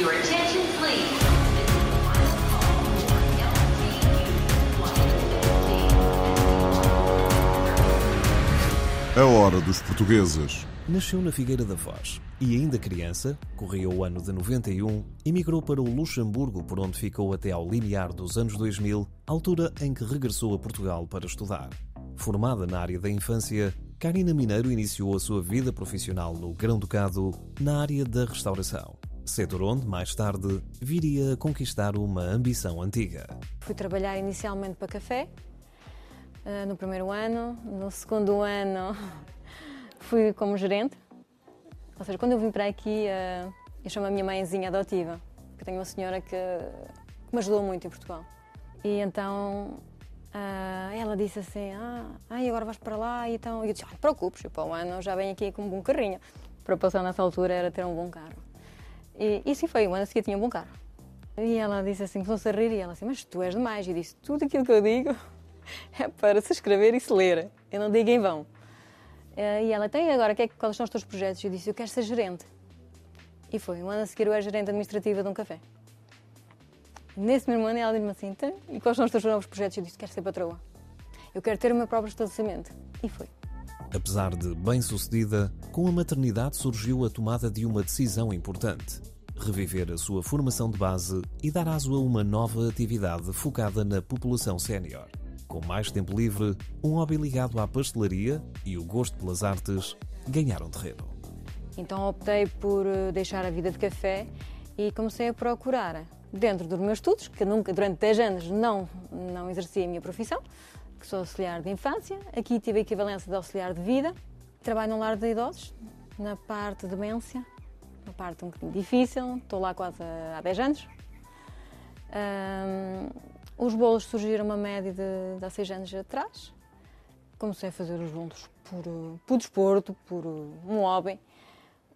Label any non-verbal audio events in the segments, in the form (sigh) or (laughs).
Your attention, please. A hora dos portugueses. Nasceu na Figueira da Foz e, ainda criança, corria o ano de 91, emigrou para o Luxemburgo, por onde ficou até ao limiar dos anos 2000, altura em que regressou a Portugal para estudar. Formada na área da infância, Karina Mineiro iniciou a sua vida profissional no Grão-Ducado na área da restauração. Setor onde, mais tarde, viria a conquistar uma ambição antiga. Fui trabalhar inicialmente para café, eh, no primeiro ano. No segundo ano, (laughs) fui como gerente. Ou seja, quando eu vim para aqui, eh, eu chamo a minha mãezinha adotiva, porque tenho uma senhora que, que me ajudou muito em Portugal. E então ah, ela disse assim: Ah, ai, agora vais para lá. E então, eu disse: Ah, não te preocupes, eu para o ano já venho aqui com um bom carrinho. Para passar nessa altura era ter um bom carro. E, e sim foi, o ano a seguir tinha um bom carro. E ela disse assim, começou-se a rir, e ela disse, mas tu és demais. E disse, tudo aquilo que eu digo (laughs) é para se escrever e se ler. Eu não digo em vão. Eh, E ela, tem agora, que é quais são os teus projetos? Eu disse, eu quero ser gerente. E foi, um ano a seguir eu era gerente administrativa de um café. Nesse mesmo ano ela disse-me assim, então, e quais são os teus novos projetos? Eu disse, quero ser patroa. Eu quero ter o meu próprio estabelecimento. E foi. Apesar de bem-sucedida, com a maternidade surgiu a tomada de uma decisão importante: reviver a sua formação de base e dar aso a uma nova atividade focada na população sénior. Com mais tempo livre, um hobby ligado à pastelaria e o gosto pelas artes ganharam terreno. Então optei por eh, deixar a vida de café e comecei a procurar, dentro dos meus estudos, que nunca, durante 10 anos não, não exerci a minha profissão, que sou auxiliar de infância. Aqui tive a equivalência de auxiliar de vida. Trabalho num lar de idosos, na parte de demência, uma parte um bocadinho difícil, estou lá quase há 10 anos. Ahm, os bolos surgiram uma média de, de há 6 anos atrás. Comecei a fazer os bolos por, por desporto, por um hobby.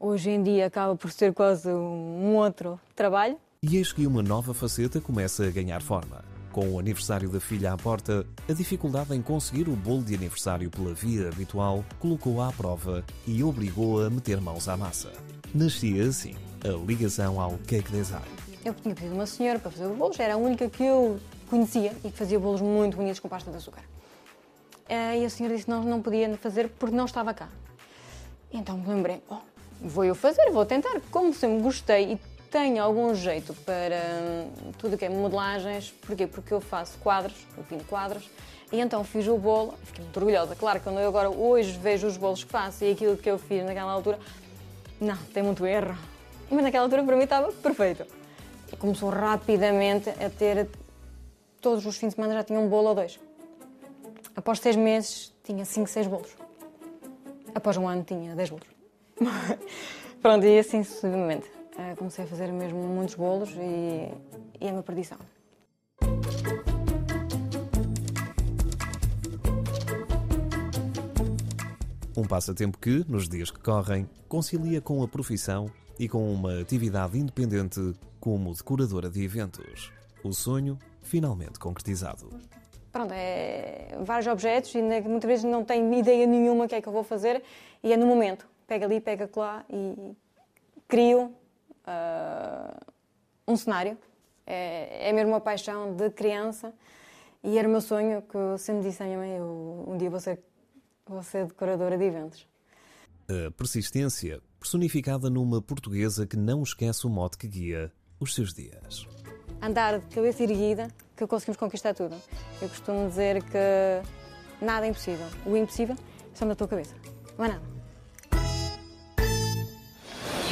Hoje em dia acaba por ser quase um outro trabalho. E eis que uma nova faceta começa a ganhar forma. Com o aniversário da filha à porta, a dificuldade em conseguir o bolo de aniversário pela via habitual colocou-a à prova e obrigou-a a meter mãos à massa. Nascia assim a ligação ao cake design. Eu tinha pedido uma senhora para fazer os bolos, era a única que eu conhecia e que fazia bolos muito bonitos com pasta de açúcar. Eh, E a senhora disse que não, não podia fazer porque não estava cá. Então me lembrei, oh, vou eu fazer, vou tentar. Como sempre gostei e tenho algum jeito para hum, tudo o que é modelagens, porquê? Porque eu faço quadros, eu pinto quadros, e então fiz o bolo, fiquei muito orgulhosa. Claro, quando eu agora hoje vejo os bolos que faço e aquilo que eu fiz naquela altura, não, tem muito erro. Mas naquela altura para mim estava perfeito. E começou rapidamente a ter, todos os fins de semana já tinha um bolo ou dois. Após seis meses tinha cinco, seis bolos. Após um ano tinha dez bolos. (laughs) Pronto, e assim sucessivamente. Eh, Comecei a fazer mesmo muitos bolos e, e é uma perdição. Um passatempo que, nos dias que correm, concilia com a profissão e com uma atividade independente como decoradora de eventos. O sonho finalmente concretizado. Pronto, é vários objetos e muitas vezes não tenho ideia nenhuma o que é que eu vou fazer e é no momento. Pega ali, pega lá e crio ah, um cenário. É, é mesmo uma paixão de criança e era o meu sonho que eu sempre disse à minha mãe, eu um dia vou ser, vou ser decoradora de eventos. A persistência personificada numa portuguesa que não esquece o mote que guia os seus dias. andar de cabeça erguida que conseguimos conquistar tudo. Eu costumo dizer que nada é impossível. O impossível está na tua cabeça. Não é nada.